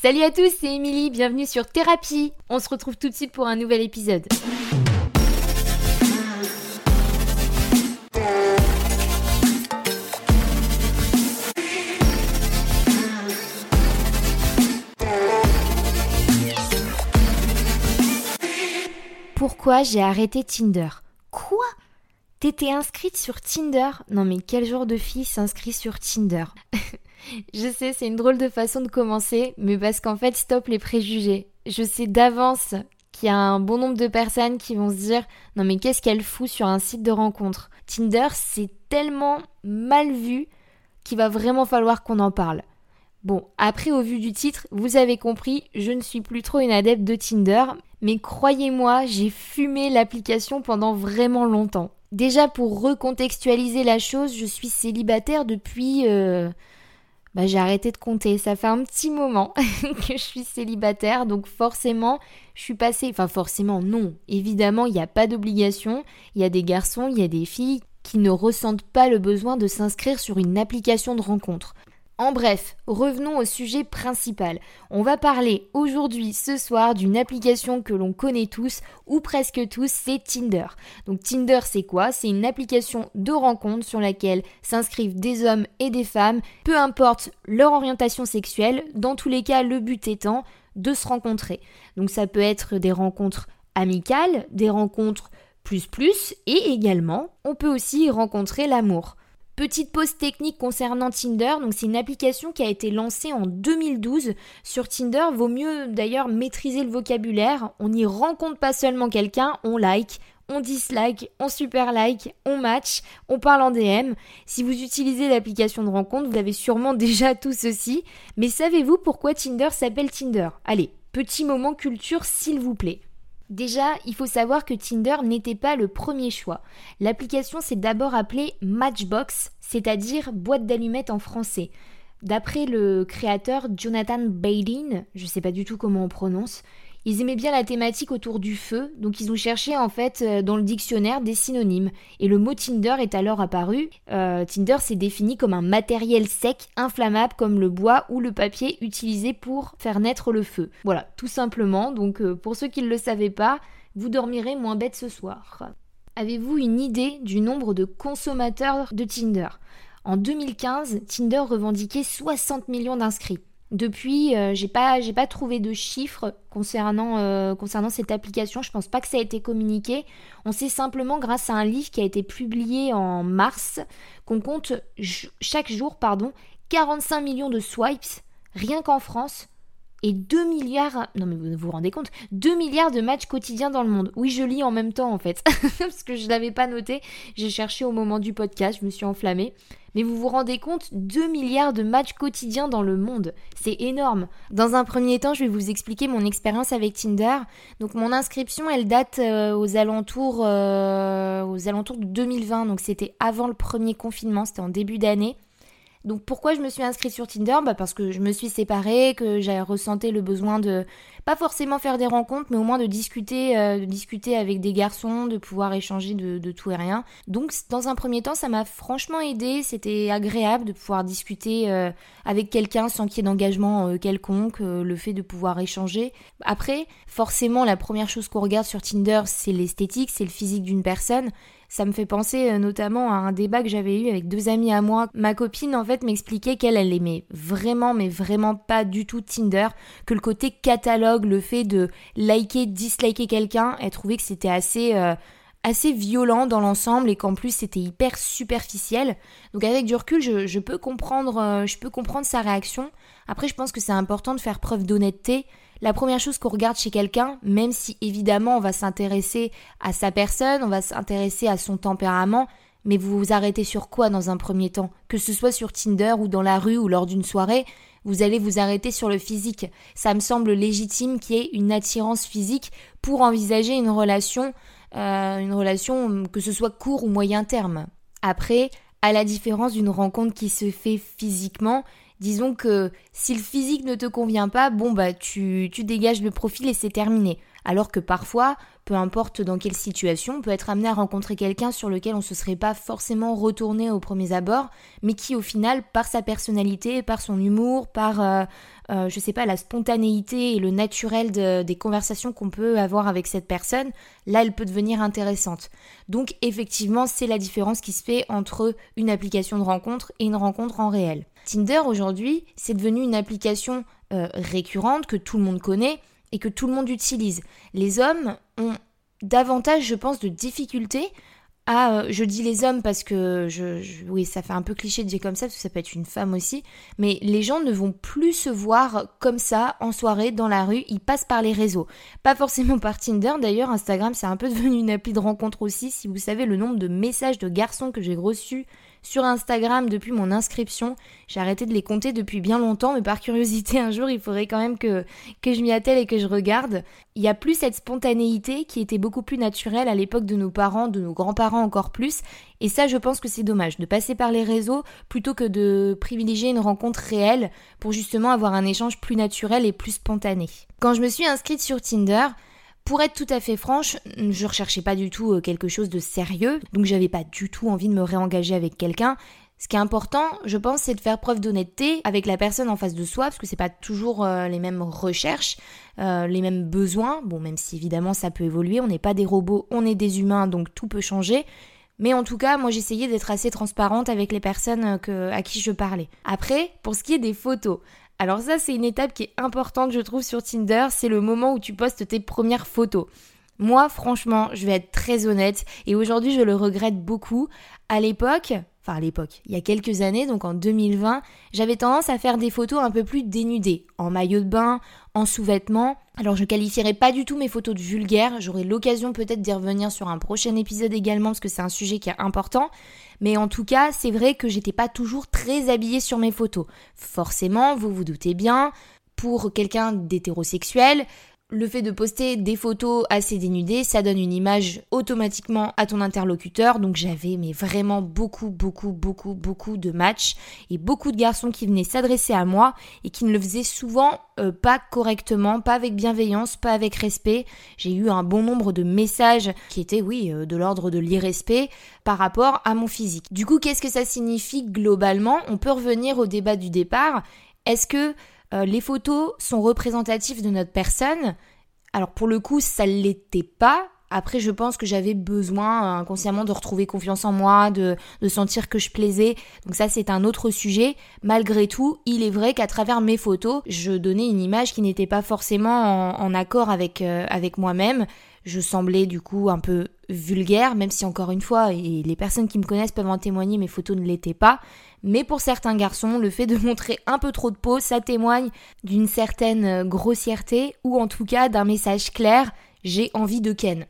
Salut à tous, c'est Émilie, bienvenue sur Thérapie. On se retrouve tout de suite pour un nouvel épisode. Pourquoi j'ai arrêté Tinder? Quoi? T'étais inscrite sur Tinder? Non mais quel genre de fille s'inscrit sur Tinder? Je sais, c'est une drôle de façon de commencer, mais parce qu'en fait, stop les préjugés. Je sais d'avance qu'il y a un bon nombre de personnes qui vont se dire non mais qu'est-ce qu'elle fout sur un site de rencontre? Tinder, c'est tellement mal vu qu'il va vraiment falloir qu'on en parle. Bon, après au vu du titre, vous avez compris, je ne suis plus trop une adepte de Tinder, mais croyez-moi, j'ai fumé l'application pendant vraiment longtemps. Déjà pour recontextualiser la chose, je suis célibataire depuis... Euh, bah, j'ai arrêté de compter. Ça fait un petit moment que je suis célibataire, donc forcément, je suis passée. Enfin, forcément, non. Évidemment, il n'y a pas d'obligation. Il y a des garçons, il y a des filles qui ne ressentent pas le besoin de s'inscrire sur une application de rencontre. En bref, revenons au sujet principal. On va parler aujourd'hui, ce soir, d'une application que l'on connaît tous, ou presque tous, c'est Tinder. Donc Tinder, c'est quoi? C'est une application de rencontre sur laquelle s'inscrivent des hommes et des femmes, peu importe leur orientation sexuelle, dans tous les cas, le but étant de se rencontrer. Donc ça peut être des rencontres amicales, des rencontres plus plus, et également, on peut aussi rencontrer l'amour. Petite pause technique concernant Tinder, donc c'est une application qui a été lancée en 2012. Sur Tinder, vaut mieux d'ailleurs maîtriser le vocabulaire. On n'y rencontre pas seulement quelqu'un, on like, on dislike, on super like, on match, on parle en DM. Si vous utilisez l'application de rencontre, vous avez sûrement déjà tout ceci. Mais savez-vous pourquoi Tinder s'appelle Tinder? Allez, petit moment culture s'il vous plaît. Déjà, il faut savoir que Tinder n'était pas le premier choix. L'application s'est d'abord appelée Matchbox, c'est-à-dire boîte d'allumettes en français. D'après le créateur Jonathan Bailin, je ne sais pas du tout comment on prononce, ils aimaient bien la thématique autour du feu, donc ils ont cherché en fait euh, dans le dictionnaire des synonymes. Et le mot Tinder est alors apparu. Euh, Tinder s'est défini comme un matériel sec, inflammable comme le bois ou le papier utilisé pour faire naître le feu. Voilà, tout simplement. Donc euh, pour ceux qui ne le savaient pas, vous dormirez moins bête ce soir. Avez-vous une idée du nombre de consommateurs de Tinder? En 2015, Tinder revendiquait 60 millions d'inscrits. Depuis, euh, j'ai pas, pas trouvé de chiffres concernant, euh, concernant cette application. Je pense pas que ça a été communiqué. On sait simplement, grâce à un livre qui a été publié en mars, qu'on compte chaque jour, pardon, 45 millions de swipes rien qu'en France et 2 milliards, non mais vous vous rendez compte, 2 milliards de matchs quotidiens dans le monde. Oui, je lis en même temps en fait, parce que je ne l'avais pas noté, j'ai cherché au moment du podcast, je me suis enflammée. Mais vous vous rendez compte, 2 milliards de matchs quotidiens dans le monde, c'est énorme. Dans un premier temps, je vais vous expliquer mon expérience avec Tinder. Donc mon inscription, elle date euh, aux alentours, euh, aux alentours de 2020, donc c'était avant le premier confinement, c'était en début d'année. Donc pourquoi je me suis inscrite sur Tinder? Bah Parce que je me suis séparée, que j'avais ressenti le besoin de pas forcément faire des rencontres, mais au moins de discuter, euh, discuter avec des garçons, de pouvoir échanger de, tout et rien. Donc dans un premier temps, ça m'a franchement aidé, c'était agréable de pouvoir discuter euh, avec quelqu'un sans qu'il y ait d'engagement euh, quelconque, le fait de pouvoir échanger. Après, forcément, la première chose qu'on regarde sur Tinder, c'est l'esthétique, c'est le physique d'une personne. Ça me fait penser euh, notamment à un débat que j'avais eu avec deux amis à moi. Ma copine en fait m'expliquait qu'elle elle aimait vraiment mais vraiment pas du tout Tinder, que le côté catalogue, le fait de liker, disliker quelqu'un, elle trouvait que c'était assez euh, assez violent dans l'ensemble et qu'en plus c'était hyper superficiel. Donc avec du recul, je, peux comprendre, euh, je peux comprendre sa réaction. Après, je pense que c'est important de faire preuve d'honnêteté la première chose qu'on regarde chez quelqu'un, même si évidemment on va s'intéresser à sa personne, on va s'intéresser à son tempérament, mais vous vous arrêtez sur quoi dans un premier temps? Que ce soit sur Tinder ou dans la rue ou lors d'une soirée, vous allez vous arrêter sur le physique. Ça me semble légitime qu'il y ait une attirance physique pour envisager une relation, euh, une relation que ce soit court ou moyen terme. Après, à la différence d'une rencontre qui se fait physiquement, Disons que si le physique ne te convient pas, bon bah tu, tu dégages le profil et c'est terminé. Alors que parfois, peu importe dans quelle situation, on peut être amené à rencontrer quelqu'un sur lequel on ne se serait pas forcément retourné au premier abord, mais qui au final, par sa personnalité, par son humour, par, euh, euh, je sais pas, la spontanéité et le naturel des conversations qu'on peut avoir avec cette personne, là, elle peut devenir intéressante. Donc effectivement, c'est la différence qui se fait entre une application de rencontre et une rencontre en réel. Tinder aujourd'hui, c'est devenu une application euh, récurrente que tout le monde connaît et que tout le monde utilise. Les hommes ont davantage, je pense, de difficultés à, euh, je dis les hommes parce que je, oui, ça fait un peu cliché de dire comme ça, parce que ça peut être une femme aussi, mais les gens ne vont plus se voir comme ça en soirée, dans la rue, ils passent par les réseaux. Pas forcément par Tinder, d'ailleurs, Instagram c'est un peu devenu une appli de rencontre aussi, si vous savez le nombre de messages de garçons que j'ai reçus sur Instagram depuis mon inscription. J'ai arrêté de les compter depuis bien longtemps, mais par curiosité, un jour, il faudrait quand même que, que je m'y attelle et que je regarde. Il y a plus cette spontanéité qui était beaucoup plus naturelle à l'époque de nos parents, de nos grands-parents encore plus. Et ça, je pense que c'est dommage de passer par les réseaux plutôt que de privilégier une rencontre réelle pour justement avoir un échange plus naturel et plus spontané. Quand je me suis inscrite sur Tinder, pour être tout à fait franche, je recherchais pas du tout euh, quelque chose de sérieux, donc j'avais pas du tout envie de me réengager avec quelqu'un. Ce qui est important, je pense, c'est de faire preuve d'honnêteté avec la personne en face de soi, parce que c'est pas toujours euh, les mêmes recherches, euh, les mêmes besoins. Bon, même si évidemment ça peut évoluer, on n'est pas des robots, on est des humains, donc tout peut changer. Mais en tout cas, moi j'essayais d'être assez transparente avec les personnes à qui je parlais. Après, pour ce qui est des photos, alors ça, c'est une étape qui est importante, je trouve, sur Tinder. C'est le moment où tu postes tes premières photos. Moi, franchement, je vais être très honnête, et aujourd'hui, je le regrette beaucoup. À l'époque, à l'époque, il y a quelques années, donc en 2020, j'avais tendance à faire des photos un peu plus dénudées, en maillot de bain, en sous-vêtements. Alors je qualifierais pas du tout mes photos de vulgaires, j'aurai l'occasion peut-être d'y revenir sur un prochain épisode également parce que c'est un sujet qui est important, mais en tout cas, c'est vrai que j'étais pas toujours très habillée sur mes photos. Forcément, vous vous doutez bien, pour quelqu'un d'hétérosexuel, le fait de poster des photos assez dénudées, ça donne une image automatiquement à ton interlocuteur. Donc j'avais mais vraiment beaucoup, beaucoup, beaucoup, beaucoup de matchs et beaucoup de garçons qui venaient s'adresser à moi et qui ne le faisaient souvent euh, pas correctement, pas avec bienveillance, pas avec respect. J'ai eu un bon nombre de messages qui étaient, oui, euh, de l'ordre de l'irrespect par rapport à mon physique. Du coup, qu'est-ce que ça signifie globalement? On peut revenir au débat du départ. Est-ce que euh, les photos sont représentatives de notre personne. Alors pour le coup, ça ne l'était pas. Après, je pense que j'avais besoin euh, inconsciemment de retrouver confiance en moi, de, sentir que je plaisais. Donc ça, c'est un autre sujet. Malgré tout, il est vrai qu'à travers mes photos, je donnais une image qui n'était pas forcément en, accord avec, euh, avec moi-même. Je semblais du coup un peu vulgaire, même si encore une fois, et les personnes qui me connaissent peuvent en témoigner, mes photos ne l'étaient pas. Mais pour certains garçons, le fait de montrer un peu trop de peau, ça témoigne d'une certaine euh, grossièreté ou en tout cas d'un message clair j'ai envie de Ken.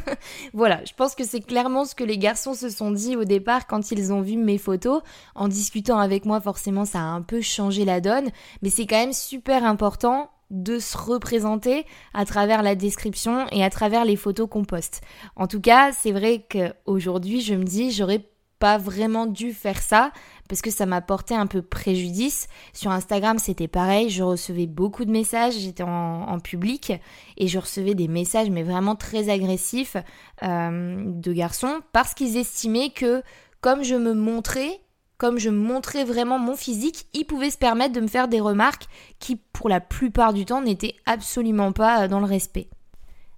voilà, je pense que c'est clairement ce que les garçons se sont dit au départ quand ils ont vu mes photos. En discutant avec moi, forcément, ça a un peu changé la donne, mais c'est quand même super important de se représenter à travers la description et à travers les photos qu'on poste. En tout cas, c'est vrai qu'aujourd'hui, je me dis, j'aurais pas vraiment dû faire ça parce que ça m'a porté un peu préjudice. Sur Instagram, c'était pareil, je recevais beaucoup de messages, j'étais en, public et je recevais des messages mais vraiment très agressifs euh, de garçons parce qu'ils estimaient que comme je me montrais, comme je montrais vraiment mon physique, ils pouvaient se permettre de me faire des remarques qui pour la plupart du temps n'étaient absolument pas dans le respect.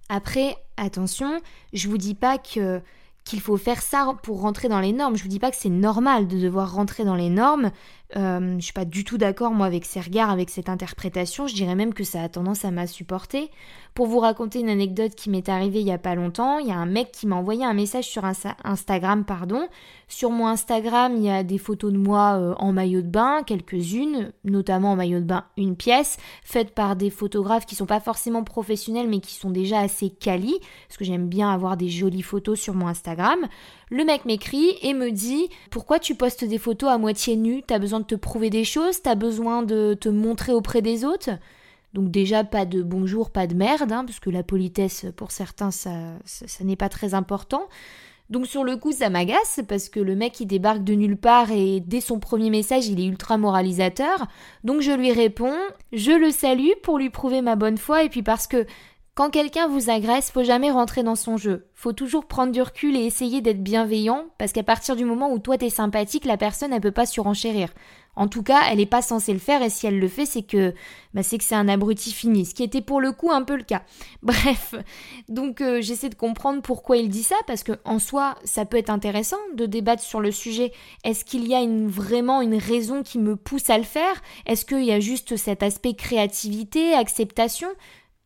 Après, attention, je vous dis pas qu'il faut faire ça pour rentrer dans les normes. Je vous dis pas que c'est normal de devoir rentrer dans les normes. Euh, je suis pas du tout d'accord moi avec ces regards, avec cette interprétation. Je dirais même que ça a tendance à m'insupporter. Pour vous raconter une anecdote qui m'est arrivée il y a pas longtemps, il y a un mec qui m'a envoyé un message sur Instagram, pardon. Sur mon Instagram, il y a des photos de moi euh, en maillot de bain, quelques-unes, notamment en maillot de bain une pièce, faites par des photographes qui sont pas forcément professionnels mais qui sont déjà assez quali, parce que j'aime bien avoir des jolies photos sur mon Instagram. Le mec m'écrit et me dit Pourquoi tu postes des photos à moitié nues? T'as besoin te prouver des choses T'as besoin de te montrer auprès des autres donc déjà pas de bonjour, pas de merde, hein, parce que la politesse pour certains ça, ça, n'est pas très important. Donc sur le coup ça m'agace parce que le mec il débarque de nulle part et dès son premier message il est ultra moralisateur. Donc je lui réponds, je le salue pour lui prouver ma bonne foi et puis parce que Quand quelqu'un vous agresse, faut jamais rentrer dans son jeu. Faut toujours prendre du recul et essayer d'être bienveillant, parce qu'à partir du moment où toi t'es sympathique, la personne elle peut pas surenchérir. En tout cas, elle n'est pas censée le faire et si elle le fait, c'est que bah, c'est que c'est un abruti fini, ce qui était pour le coup un peu le cas. Bref, donc euh, j'essaie de comprendre pourquoi il dit ça parce que en soi, ça peut être intéressant de débattre sur le sujet. Est-ce qu'il y a vraiment une raison qui me pousse à le faire? Est-ce qu'il y a juste cet aspect créativité, acceptation?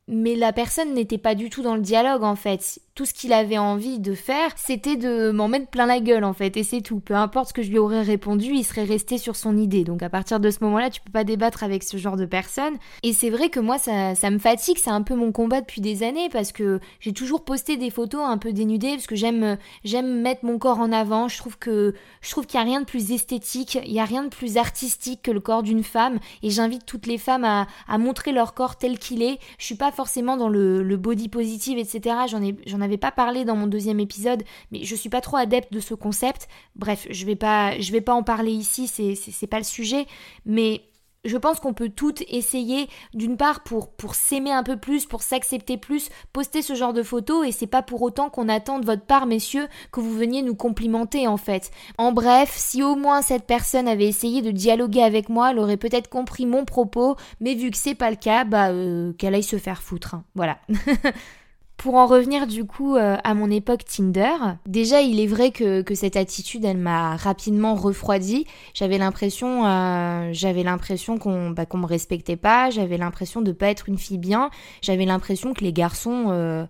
Mais la personne n'était pas du tout dans le dialogue en fait. Tout ce qu'il avait envie de faire, c'était de m'en mettre plein la gueule en fait, et c'est tout. Peu importe ce que je lui aurais répondu, il serait resté sur son idée. Donc à partir de ce moment-là, tu peux pas débattre avec ce genre de personne. Et c'est vrai que moi, ça, ça me fatigue, c'est un peu mon combat depuis des années parce que j'ai toujours posté des photos un peu dénudées parce que j'aime, j'aime mettre mon corps en avant. Je trouve que, je trouve qu'il y a rien de plus esthétique, il y a rien de plus artistique que le corps d'une femme. Et j'invite toutes les femmes à, montrer leur corps tel qu'il est. Je suis pas forcément dans le, body positive, etc. J'en ai, avais pas parlé dans mon deuxième épisode, mais je suis pas trop adepte de ce concept. Bref, je vais pas, je vais pas en parler ici, c'est, pas le sujet, mais je pense qu'on peut toutes essayer, d'une part pour, pour s'aimer un peu plus, pour s'accepter plus, poster ce genre de photos et c'est pas pour autant qu'on attend de votre part, messieurs, que vous veniez nous complimenter en fait. En bref, si au moins cette personne avait essayé de dialoguer avec moi, elle aurait peut-être compris mon propos, mais vu que c'est pas le cas, bah euh, qu'elle aille se faire foutre. Hein. Voilà. Pour en revenir du coup euh, à mon époque Tinder, déjà il est vrai que, cette attitude elle m'a rapidement refroidi. J'avais l'impression euh, j'avais l'impression qu'on bah, qu'on me respectait pas, j'avais l'impression de pas être une fille bien, j'avais l'impression que les garçons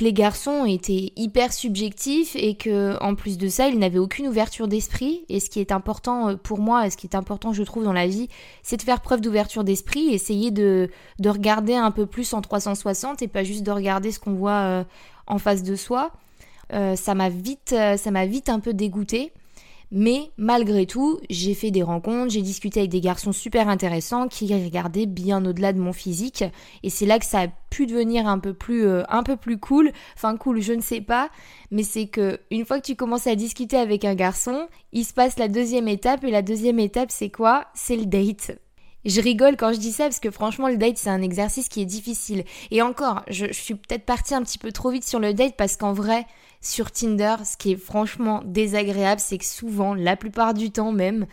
euh, les garçons étaient hyper subjectifs et que en plus de ça, ils n'avaient aucune ouverture d'esprit. Et ce qui est important euh, pour moi, et ce qui est important, je trouve, dans la vie, c'est de faire preuve d'ouverture d'esprit, essayer de, de regarder un peu plus en 360 et pas juste de regarder ce qu'on voit euh, en face de soi. Euh, ça m'a vite, ça m'a vite un peu dégoûté. Mais malgré tout, j'ai fait des rencontres, j'ai discuté avec des garçons super intéressants qui regardaient bien au-delà de mon physique. Et c'est là que ça a pu devenir un peu plus, euh, un peu plus cool. Enfin cool, je ne sais pas. Mais c'est que une fois que tu commences à discuter avec un garçon, il se passe la deuxième étape. Et la deuxième étape, c'est quoi? C'est le date. Je rigole quand je dis ça parce que franchement le date c'est un exercice qui est difficile. Et encore, je, je suis peut-être partie un petit peu trop vite sur le date parce qu'en vrai, sur Tinder, ce qui est franchement désagréable, c'est que souvent, la plupart du temps même,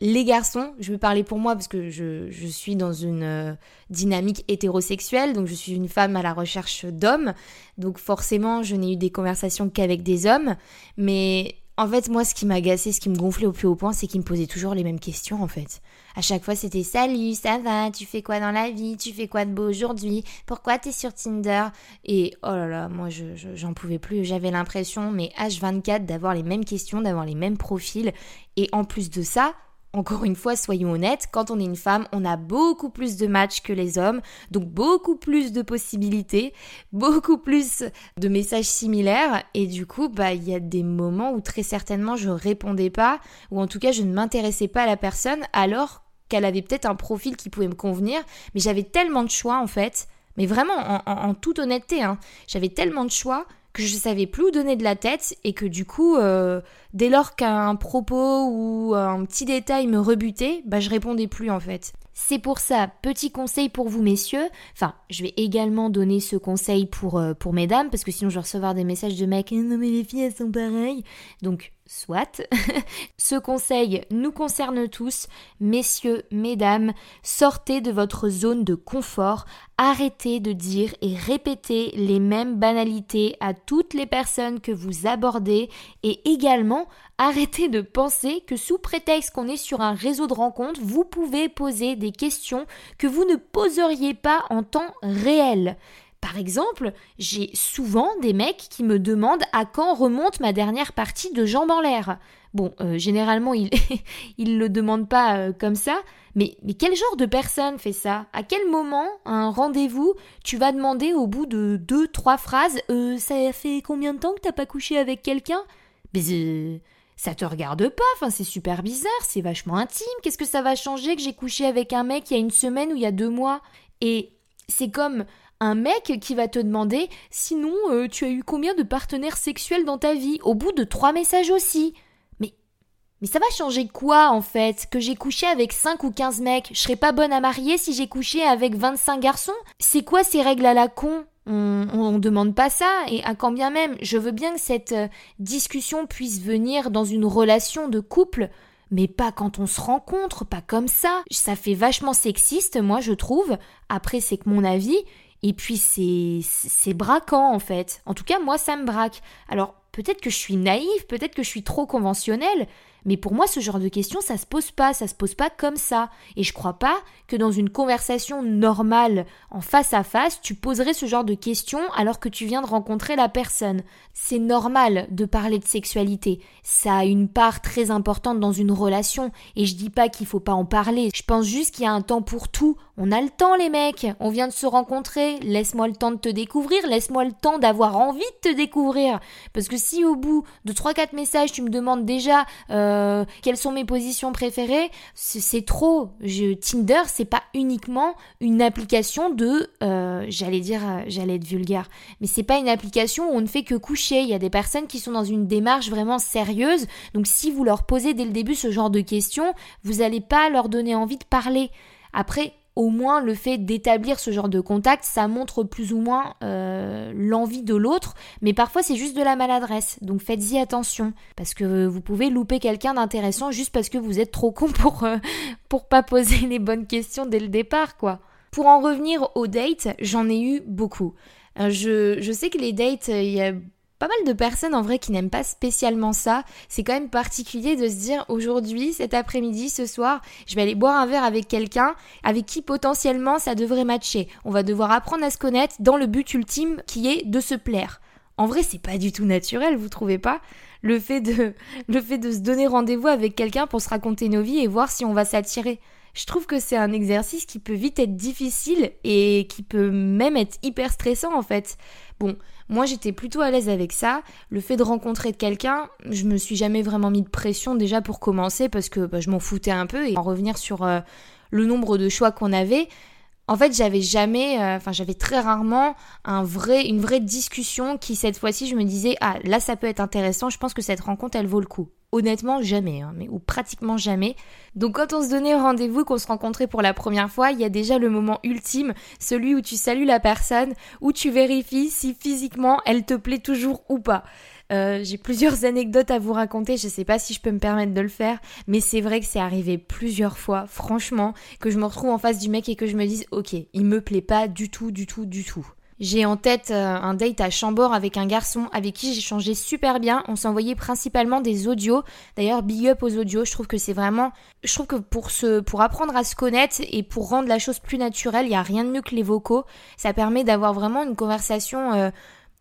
les garçons, je vais parler pour moi parce que je, suis dans une euh, dynamique hétérosexuelle, donc je suis une femme à la recherche d'hommes, donc forcément je n'ai eu des conversations qu'avec des hommes, mais en fait, moi, ce qui m'agaçait, ce qui me gonflait au plus haut point, c'est qu'ils me posaient toujours les mêmes questions, en fait. À chaque fois, c'était Salut, ça va? Tu fais quoi dans la vie? Tu fais quoi de beau aujourd'hui? Pourquoi t'es sur Tinder? Et oh là là, moi, j'en pouvais plus. J'avais l'impression, mais H24, d'avoir les mêmes questions, d'avoir les mêmes profils. Et en plus de ça, encore une fois, soyons honnêtes, quand on est une femme, on a beaucoup plus de matchs que les hommes, donc beaucoup plus de possibilités, beaucoup plus de messages similaires, et du coup, bah, il y a des moments où très certainement je répondais pas, ou en tout cas je ne m'intéressais pas à la personne, alors qu'elle avait peut-être un profil qui pouvait me convenir, mais j'avais tellement de choix en fait, mais vraiment en, toute honnêteté, hein, j'avais tellement de choix que je savais plus où donner de la tête et que du coup, euh, dès lors qu'un propos ou un petit détail me rebutait, bah je répondais plus en fait. C'est pour ça, petit conseil pour vous messieurs, enfin je vais également donner ce conseil pour, euh, pour mesdames, parce que sinon je vais recevoir des messages de mecs, non mais les filles elles sont pareilles, donc Soit. Ce conseil nous concerne tous. Messieurs, mesdames, sortez de votre zone de confort. Arrêtez de dire et répéter les mêmes banalités à toutes les personnes que vous abordez. Et également, arrêtez de penser que sous prétexte qu'on est sur un réseau de rencontres, vous pouvez poser des questions que vous ne poseriez pas en temps réel. Par exemple, j'ai souvent des mecs qui me demandent à quand remonte ma dernière partie de jambes en l'air. Bon, euh, généralement, ils ne le demandent pas euh, comme ça, mais, quel genre de personne fait ça? À quel moment, à un rendez-vous, tu vas demander au bout de deux, trois phrases euh, Ça fait combien de temps que t'as pas couché avec quelqu'un? Mais ça te regarde pas, enfin c'est super bizarre, c'est vachement intime, qu'est-ce que ça va changer que j'ai couché avec un mec il y a une semaine ou il y a deux mois? Et c'est comme un mec qui va te demander sinon euh, tu as eu combien de partenaires sexuels dans ta vie? Au bout de trois messages aussi. Mais mais ça va changer quoi en fait? Que j'ai couché avec 5 ou 15 mecs, je serais pas bonne à marier si j'ai couché avec 25 garçons C'est quoi ces règles à la con? On ne demande pas ça, et à quand bien même, je veux bien que cette euh, discussion puisse venir dans une relation de couple, mais pas quand on se rencontre, pas comme ça. Ça fait vachement sexiste, moi, je trouve. Après, c'est que mon avis. Et puis, c'est, braquant, en fait. En tout cas, moi, ça me braque. Alors, peut-être que je suis naïve, peut-être que je suis trop conventionnelle, mais pour moi, ce genre de questions, ça se pose pas, ça se pose pas comme ça. Et je crois pas que dans une conversation normale, en face à face, tu poserais ce genre de questions alors que tu viens de rencontrer la personne. C'est normal de parler de sexualité. Ça a une part très importante dans une relation. Et je dis pas qu'il faut pas en parler. Je pense juste qu'il y a un temps pour tout. On a le temps, les mecs. On vient de se rencontrer. Laisse-moi le temps de te découvrir. Laisse-moi le temps d'avoir envie de te découvrir. Parce que si au bout de 3-4 messages, tu me demandes déjà, euh, euh, quelles sont mes positions préférées, c'est trop. Je, Tinder, c'est pas uniquement une application de, euh, j'allais dire, euh, j'allais être vulgaire, mais c'est pas une application où on ne fait que coucher. Il y a des personnes qui sont dans une démarche vraiment sérieuse. Donc si vous leur posez dès le début ce genre de questions, vous n'allez pas leur donner envie de parler. Après, au moins le fait d'établir ce genre de contact, ça montre plus ou moins euh, l'envie de l'autre, mais parfois c'est juste de la maladresse, donc faites-y attention, parce que vous pouvez louper quelqu'un d'intéressant juste parce que vous êtes trop con pour, euh, pas poser les bonnes questions dès le départ, quoi. Pour en revenir aux dates, j'en ai eu beaucoup. Euh, je, je, sais que les dates, il y a pas mal de personnes en vrai qui n'aiment pas spécialement ça. C'est quand même particulier de se dire aujourd'hui, cet après-midi, ce soir, je vais aller boire un verre avec quelqu'un avec qui potentiellement ça devrait matcher. On va devoir apprendre à se connaître dans le but ultime qui est de se plaire. En vrai, c'est pas du tout naturel, vous trouvez pas? Le fait de le fait de se donner rendez-vous avec quelqu'un pour se raconter nos vies et voir si on va s'attirer. Je trouve que c'est un exercice qui peut vite être difficile et qui peut même être hyper stressant en fait. Bon, moi, j'étais plutôt à l'aise avec ça. Le fait de rencontrer quelqu'un, je me suis jamais vraiment mis de pression déjà pour commencer parce que bah, je m'en foutais un peu et en revenir sur euh, le nombre de choix qu'on avait. En fait, j'avais jamais, euh, enfin, j'avais très rarement une vraie discussion qui, cette fois-ci, je me disais, ah, là, ça peut être intéressant, je pense que cette rencontre, elle vaut le coup. Honnêtement, jamais, hein, mais ou pratiquement jamais. Donc, quand on se donnait rendez-vous, qu'on se rencontrait pour la première fois, il y a déjà le moment ultime, celui où tu salues la personne, où tu vérifies si physiquement elle te plaît toujours ou pas. Euh, j'ai plusieurs anecdotes à vous raconter, je sais pas si je peux me permettre de le faire, mais c'est vrai que c'est arrivé plusieurs fois, franchement, que je me retrouve en face du mec et que je me dise ok, il me plaît pas du tout, du tout, du tout. J'ai en tête euh, un date à Chambord avec un garçon avec qui j'ai changé super bien. On s'envoyait principalement des audios. D'ailleurs, big up aux audios. Je trouve que c'est vraiment, je trouve que pour se, pour apprendre à se connaître et pour rendre la chose plus naturelle, il y a rien de mieux que les vocaux. Ça permet d'avoir vraiment une conversation euh,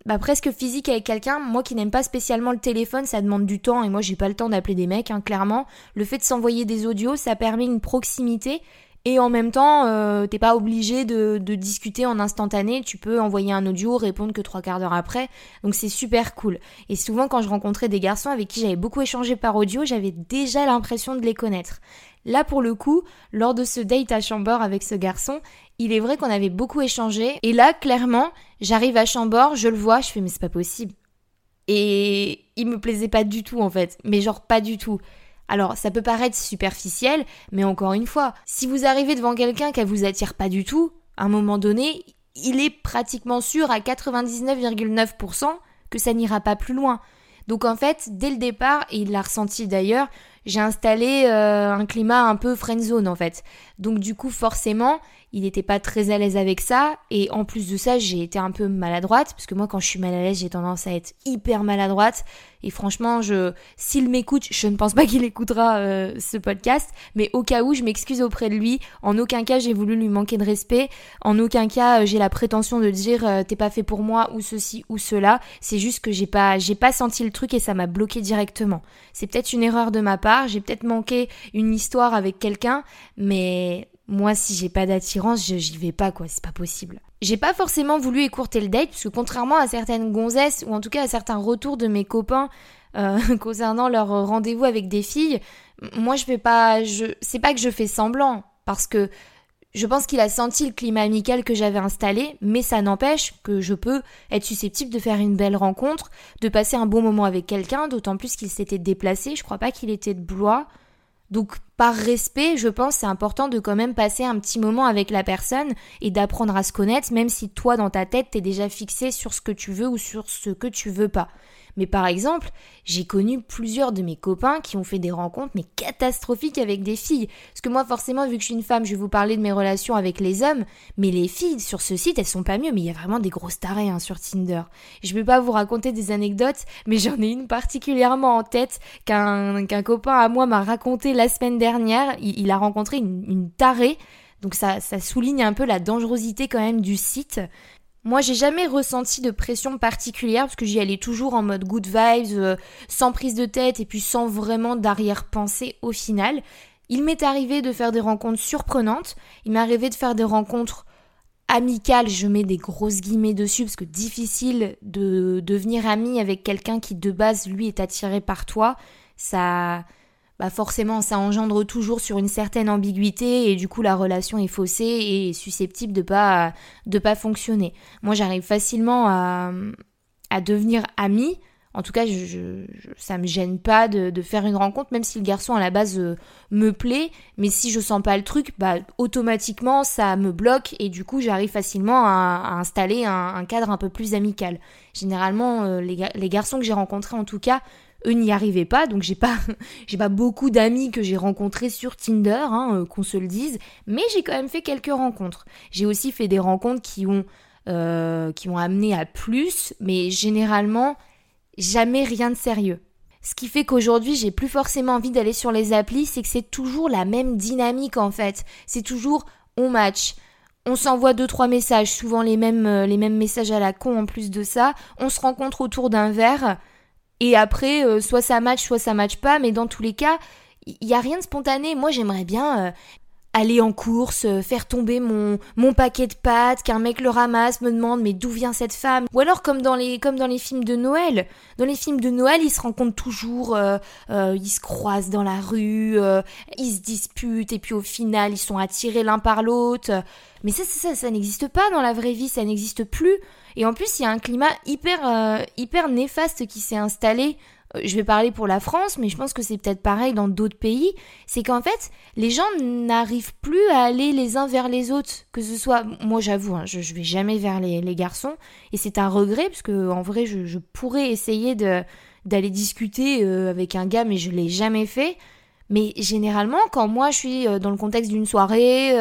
bah, presque physique avec quelqu'un. Moi qui n'aime pas spécialement le téléphone, ça demande du temps et moi j'ai pas le temps d'appeler des mecs, hein, clairement. Le fait de s'envoyer des audios, ça permet une proximité et en même temps, euh, t'es pas obligé de, de, discuter en instantané. Tu peux envoyer un audio, répondre que trois quarts d'heure après. Donc c'est super cool. Et souvent, quand je rencontrais des garçons avec qui j'avais beaucoup échangé par audio, j'avais déjà l'impression de les connaître. Là, pour le coup, lors de ce date à Chambord avec ce garçon, il est vrai qu'on avait beaucoup échangé. Et là, clairement, j'arrive à Chambord, je le vois, je fais mais c'est pas possible. Et il me plaisait pas du tout en fait, mais genre pas du tout. Alors, ça peut paraître superficiel, mais encore une fois, si vous arrivez devant quelqu'un qui vous attire pas du tout, à un moment donné, il est pratiquement sûr à 99,9% que ça n'ira pas plus loin. Donc en fait, dès le départ, et il l'a ressenti d'ailleurs, j'ai installé euh, un climat un peu friendzone en fait. Donc du coup, forcément, il n'était pas très à l'aise avec ça. Et en plus de ça, j'ai été un peu maladroite, parce que moi, quand je suis mal à l'aise, j'ai tendance à être hyper maladroite. Et franchement, je, s'il m'écoute, je ne pense pas qu'il écoutera euh, ce podcast, mais au cas où, je m'excuse auprès de lui. En aucun cas, j'ai voulu lui manquer de respect. En aucun cas, euh, j'ai la prétention de dire euh, t'es pas fait pour moi ou ceci ou cela. C'est juste que j'ai pas, j'ai pas senti le truc et ça m'a bloqué directement. C'est peut-être une erreur de ma part. J'ai peut-être manqué une histoire avec quelqu'un, mais moi, si j'ai pas d'attirance, j'y vais pas, quoi, c'est pas possible. J'ai pas forcément voulu écourter le date, parce que contrairement à certaines gonzesses, ou en tout cas à certains retours de mes copains euh, concernant leur rendez-vous avec des filles, moi je fais pas. Je, c'est pas que je fais semblant, parce que je pense qu'il a senti le climat amical que j'avais installé, mais ça n'empêche que je peux être susceptible de faire une belle rencontre, de passer un bon moment avec quelqu'un, d'autant plus qu'il s'était déplacé, je crois pas qu'il était de Blois. Donc par respect, je pense c'est important de quand même passer un petit moment avec la personne et d'apprendre à se connaître, même si toi dans ta tête t'es déjà fixé sur ce que tu veux ou sur ce que tu veux pas. Mais par exemple, j'ai connu plusieurs de mes copains qui ont fait des rencontres mais catastrophiques avec des filles. Parce que moi forcément vu que je suis une femme, je vais vous parler de mes relations avec les hommes, mais les filles sur ce site elles sont pas mieux, mais il y a vraiment des grosses tarés hein, sur Tinder. Je vais pas vous raconter des anecdotes, mais j'en ai une particulièrement en tête qu'un copain à moi m'a raconté la semaine dernière. Il, a rencontré une, tarée. Donc ça souligne un peu la dangerosité quand même du site. Moi, j'ai jamais ressenti de pression particulière parce que j'y allais toujours en mode good vibes, euh, sans prise de tête et puis sans vraiment d'arrière-pensée au final. Il m'est arrivé de faire des rencontres surprenantes, il m'est arrivé de faire des rencontres amicales, je mets des grosses guillemets dessus parce que difficile de devenir ami avec quelqu'un qui de base lui est attiré par toi. Ça bah forcément ça engendre toujours sur une certaine ambiguïté et du coup la relation est faussée et susceptible de pas de pas fonctionner. Moi j'arrive facilement à, à devenir amie. En tout cas, je, je, ça me gêne pas de, faire une rencontre, même si le garçon à la base euh, me plaît. Mais si je sens pas le truc, bah automatiquement ça me bloque et du coup j'arrive facilement à, à installer un, un, cadre un peu plus amical. Généralement, euh, les, les garçons que j'ai rencontrés en tout cas eux n'y arrivaient pas, donc j'ai pas, j'ai pas beaucoup d'amis que j'ai rencontrés sur Tinder, hein, euh, qu'on se le dise, mais j'ai quand même fait quelques rencontres. J'ai aussi fait des rencontres qui ont, euh, qui ont amené à plus, mais généralement jamais rien de sérieux. Ce qui fait qu'aujourd'hui j'ai plus forcément envie d'aller sur les applis, c'est que c'est toujours la même dynamique en fait. C'est toujours on match, on s'envoie deux trois messages, souvent les mêmes euh, les mêmes messages à la con en plus de ça. On se rencontre autour d'un verre. Et après, euh, soit ça match, soit ça match pas, mais dans tous les cas, il n'y a rien de spontané. Moi, j'aimerais bien euh, aller en course, euh, faire tomber mon, mon paquet de pâtes, qu'un mec le ramasse, me demande mais d'où vient cette femme? Ou alors comme dans les comme dans les films de Noël. Dans les films de Noël, ils se rencontrent toujours, ils se croisent dans la rue, ils se disputent et puis au final, ils sont attirés l'un par l'autre. Mais ça, ça, ça, ça n'existe pas dans la vraie vie, ça n'existe plus. Et en plus, il y a un climat hyper, euh, hyper néfaste qui s'est installé. Euh, je vais parler pour la France, mais je pense que c'est peut-être pareil dans d'autres pays. C'est qu'en fait, les gens n'arrivent plus à aller les uns vers les autres. Que ce soit, moi j'avoue, hein, je, je vais jamais vers les, garçons. Et c'est un regret, parce que en vrai, je, pourrais essayer d'aller discuter euh, avec un gars, mais je l'ai jamais fait. Mais généralement, quand moi je suis euh, dans le contexte d'une soirée,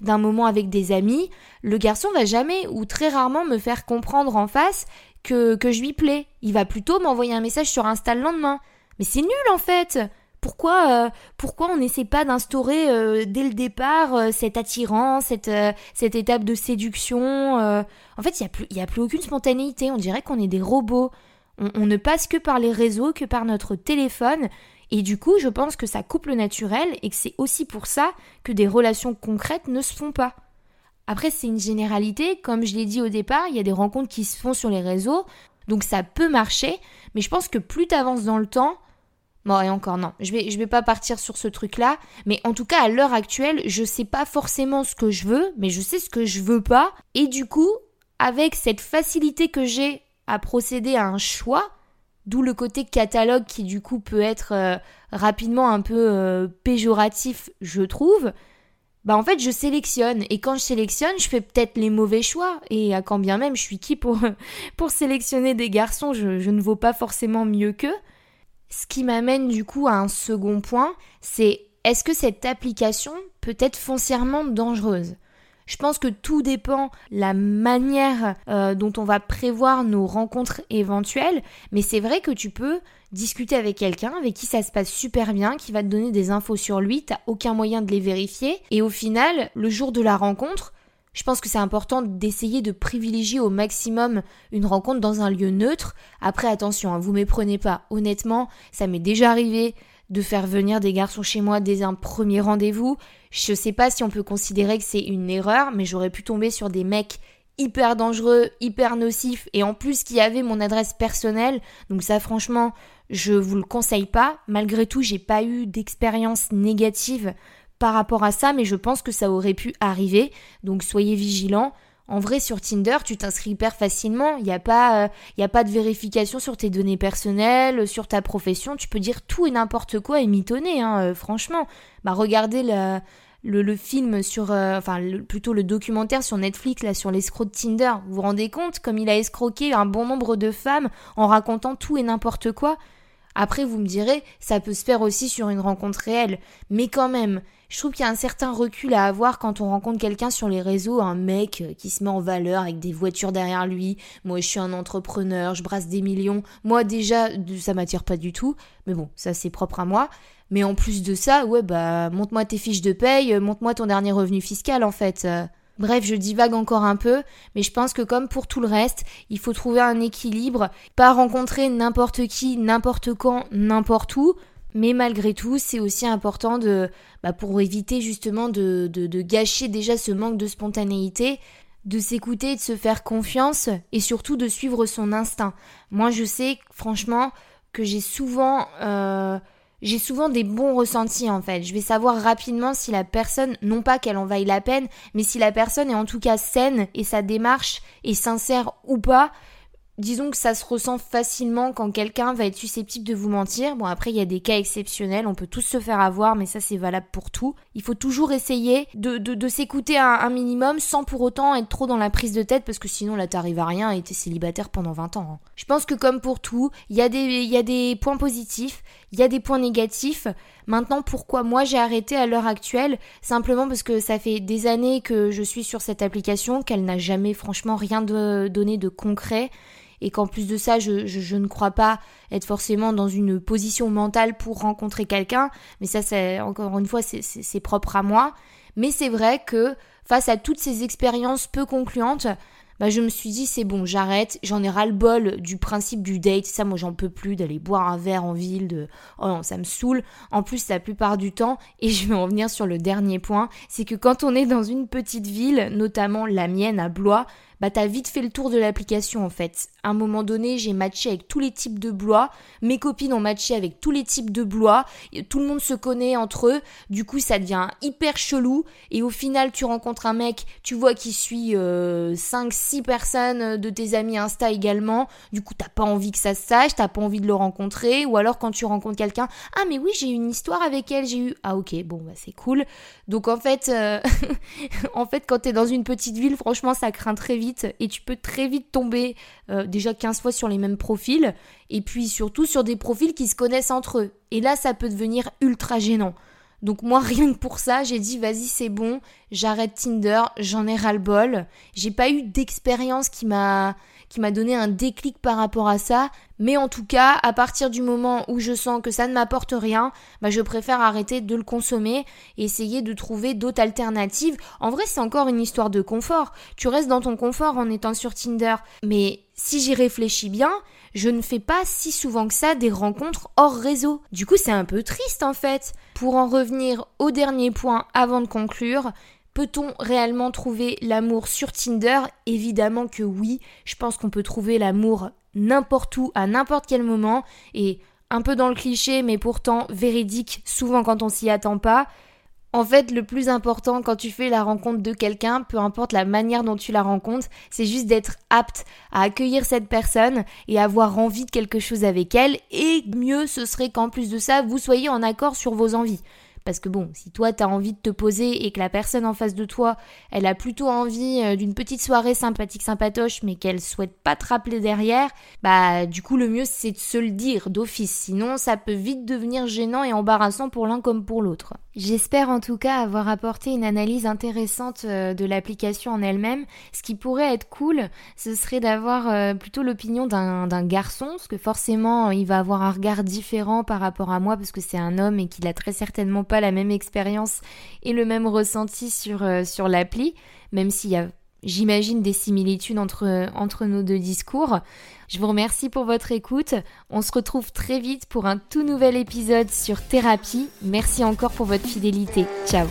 d'un moment avec des amis, le garçon va jamais ou très rarement me faire comprendre en face que, que je lui plais. Il va plutôt m'envoyer un message sur Insta le lendemain. Mais c'est nul en fait pourquoi, euh, pourquoi on n'essaie pas d'instaurer dès le départ cette attirance, cette, cette étape de séduction En fait, il n'y a, plus, a plus aucune spontanéité. On dirait qu'on est des robots. on, ne passe que par les réseaux, que par notre téléphone. Et du coup, je pense que ça coupe le naturel et que c'est aussi pour ça que des relations concrètes ne se font pas. Après, c'est une généralité, comme je l'ai dit au départ, il y a des rencontres qui se font sur les réseaux, donc ça peut marcher, mais je pense que plus tu avances dans le temps, bon et encore non, je vais je vais pas partir sur ce truc là, mais en tout cas à l'heure actuelle, je sais pas forcément ce que je veux, mais je sais ce que je veux pas. Et du coup, avec cette facilité que j'ai à procéder à un choix, D'où le côté catalogue qui du coup peut être euh, rapidement un peu euh, péjoratif, je trouve. Bah en fait je sélectionne. Et quand je sélectionne je fais peut-être les mauvais choix. Et quand bien même je suis qui pour, sélectionner des garçons? Je, je ne vaux pas forcément mieux qu'eux. Ce qui m'amène du coup à un second point c'est est-ce que cette application peut être foncièrement dangereuse? Je pense que tout dépend la manière euh, dont on va prévoir nos rencontres éventuelles, mais c'est vrai que tu peux discuter avec quelqu'un avec qui ça se passe super bien, qui va te donner des infos sur lui, t'as aucun moyen de les vérifier, et au final, le jour de la rencontre, je pense que c'est important d'essayer de privilégier au maximum une rencontre dans un lieu neutre. Après, attention, hein, vous méprenez pas. Honnêtement, ça m'est déjà arrivé de faire venir des garçons chez moi dès un premier rendez-vous. Je sais pas si on peut considérer que c'est une erreur, mais j'aurais pu tomber sur des mecs hyper dangereux, hyper nocifs, et en plus qui avaient mon adresse personnelle. Donc ça, franchement, je vous le conseille pas. Malgré tout, j'ai pas eu d'expérience négative par rapport à ça, mais je pense que ça aurait pu arriver. Donc soyez vigilants. En vrai, sur Tinder, tu t'inscris hyper facilement. Il n'y a, pas, euh, a pas de vérification sur tes données personnelles, sur ta profession. Tu peux dire tout et n'importe quoi et mitonner, hein, euh, franchement. Bah, regardez le, film sur. Euh, enfin, plutôt le documentaire sur Netflix, là, sur l'escroc de Tinder. Vous vous rendez compte comme il a escroqué un bon nombre de femmes en racontant tout et n'importe quoi? Après, vous me direz, ça peut se faire aussi sur une rencontre réelle. Mais quand même, je trouve qu'il y a un certain recul à avoir quand on rencontre quelqu'un sur les réseaux, un mec euh, qui se met en valeur avec des voitures derrière lui. Moi, je suis un entrepreneur, je brasse des millions. Moi, déjà, ça m'attire pas du tout. Mais bon, ça, c'est propre à moi. Mais en plus de ça, ouais, bah, montre-moi tes fiches de paye, euh, montre-moi ton dernier revenu fiscal, en fait. Euh. Bref, je divague encore un peu, mais je pense que comme pour tout le reste, il faut trouver un équilibre, pas rencontrer n'importe qui, n'importe quand, n'importe où, mais malgré tout, c'est aussi important de, bah, pour éviter justement de, de, gâcher déjà ce manque de spontanéité, de s'écouter, de se faire confiance et surtout de suivre son instinct. Moi, je sais franchement que j'ai souvent, euh, j'ai souvent des bons ressentis en fait. Je vais savoir rapidement si la personne, non pas qu'elle en vaille la peine, mais si la personne est en tout cas saine et sa démarche est sincère ou pas disons que ça se ressent facilement quand quelqu'un va être susceptible de vous mentir. Bon, après, il y a des cas exceptionnels, on peut tous se faire avoir, mais ça, c'est valable pour tout. Il faut toujours essayer de, s'écouter un, minimum sans pour autant être trop dans la prise de tête, parce que sinon, là, t'arrives à rien et t'es célibataire pendant 20 ans. Hein. Je pense que comme pour tout, il y, a des, points positifs, il y a des points négatifs. Maintenant, pourquoi moi j'ai arrêté à l'heure actuelle? Simplement parce que ça fait des années que je suis sur cette application, qu'elle n'a jamais franchement rien donné de concret et qu'en plus de ça, je, ne crois pas être forcément dans une position mentale pour rencontrer quelqu'un, mais ça, c'est encore une fois, c'est propre à moi. Mais c'est vrai que face à toutes ces expériences peu concluantes, bah je me suis dit c'est bon, j'arrête, j'en ai ras le bol du principe du date, ça moi j'en peux plus d'aller boire un verre en ville de oh non, ça me saoule. En plus la plupart du temps et je vais en venir sur le dernier point, c'est que quand on est dans une petite ville, notamment la mienne à Blois, bah t'as vite fait le tour de l'application en fait. À un moment donné, j'ai matché avec tous les types de Blois, mes copines ont matché avec tous les types de Blois, tout le monde se connaît entre eux, du coup ça devient hyper chelou, et au final tu rencontres un mec, tu vois qu'il suit 5-6 euh, personnes de tes amis Insta également, du coup t'as pas envie que ça se sache, t'as pas envie de le rencontrer, ou alors quand tu rencontres quelqu'un, ah mais oui j'ai eu une histoire avec elle, j'ai eu, ah ok bon bah c'est cool, donc en fait, euh, en fait quand t'es dans une petite ville, franchement ça craint très vite, et tu peux très vite tomber euh, déjà 15 fois sur les mêmes profils et puis surtout sur des profils qui se connaissent entre eux. Et là, ça peut devenir ultra gênant. Donc moi, rien que pour ça, j'ai dit vas-y c'est bon, j'arrête Tinder, j'en ai ras-le-bol. J'ai pas eu d'expérience qui m'a qui m'a donné un déclic par rapport à ça. Mais en tout cas, à partir du moment où je sens que ça ne m'apporte rien, bah je préfère arrêter de le consommer et essayer de trouver d'autres alternatives. En vrai, c'est encore une histoire de confort. Tu restes dans ton confort en étant sur Tinder. Mais si j'y réfléchis bien, je ne fais pas si souvent que ça des rencontres hors réseau. Du coup, c'est un peu triste en fait. Pour en revenir au dernier point avant de conclure, Peut-on réellement trouver l'amour sur Tinder? Évidemment que oui. Je pense qu'on peut trouver l'amour n'importe où, à n'importe quel moment. Et un peu dans le cliché, mais pourtant véridique, souvent quand on s'y attend pas. En fait, le plus important quand tu fais la rencontre de quelqu'un, peu importe la manière dont tu la rencontres, c'est juste d'être apte à accueillir cette personne et avoir envie de quelque chose avec elle. Et mieux, ce serait qu'en plus de ça, vous soyez en accord sur vos envies. Parce que bon, si toi t'as envie de te poser et que la personne en face de toi, elle a plutôt envie euh, d'une petite soirée sympathique sympatoche mais qu'elle souhaite pas te rappeler derrière, bah du coup le mieux c'est de se le dire d'office. Sinon ça peut vite devenir gênant et embarrassant pour l'un comme pour l'autre. J'espère en tout cas avoir apporté une analyse intéressante euh, de l'application en elle-même. Ce qui pourrait être cool, ce serait d'avoir euh, plutôt l'opinion d'un garçon, parce que forcément il va avoir un regard différent par rapport à moi parce que c'est un homme et qu'il a très certainement pas la même expérience et le même ressenti sur, euh, sur l'appli, même s'il y a, j'imagine, des similitudes entre, nos deux discours. Je vous remercie pour votre écoute. On se retrouve très vite pour un tout nouvel épisode sur thérapie. Merci encore pour votre fidélité. Ciao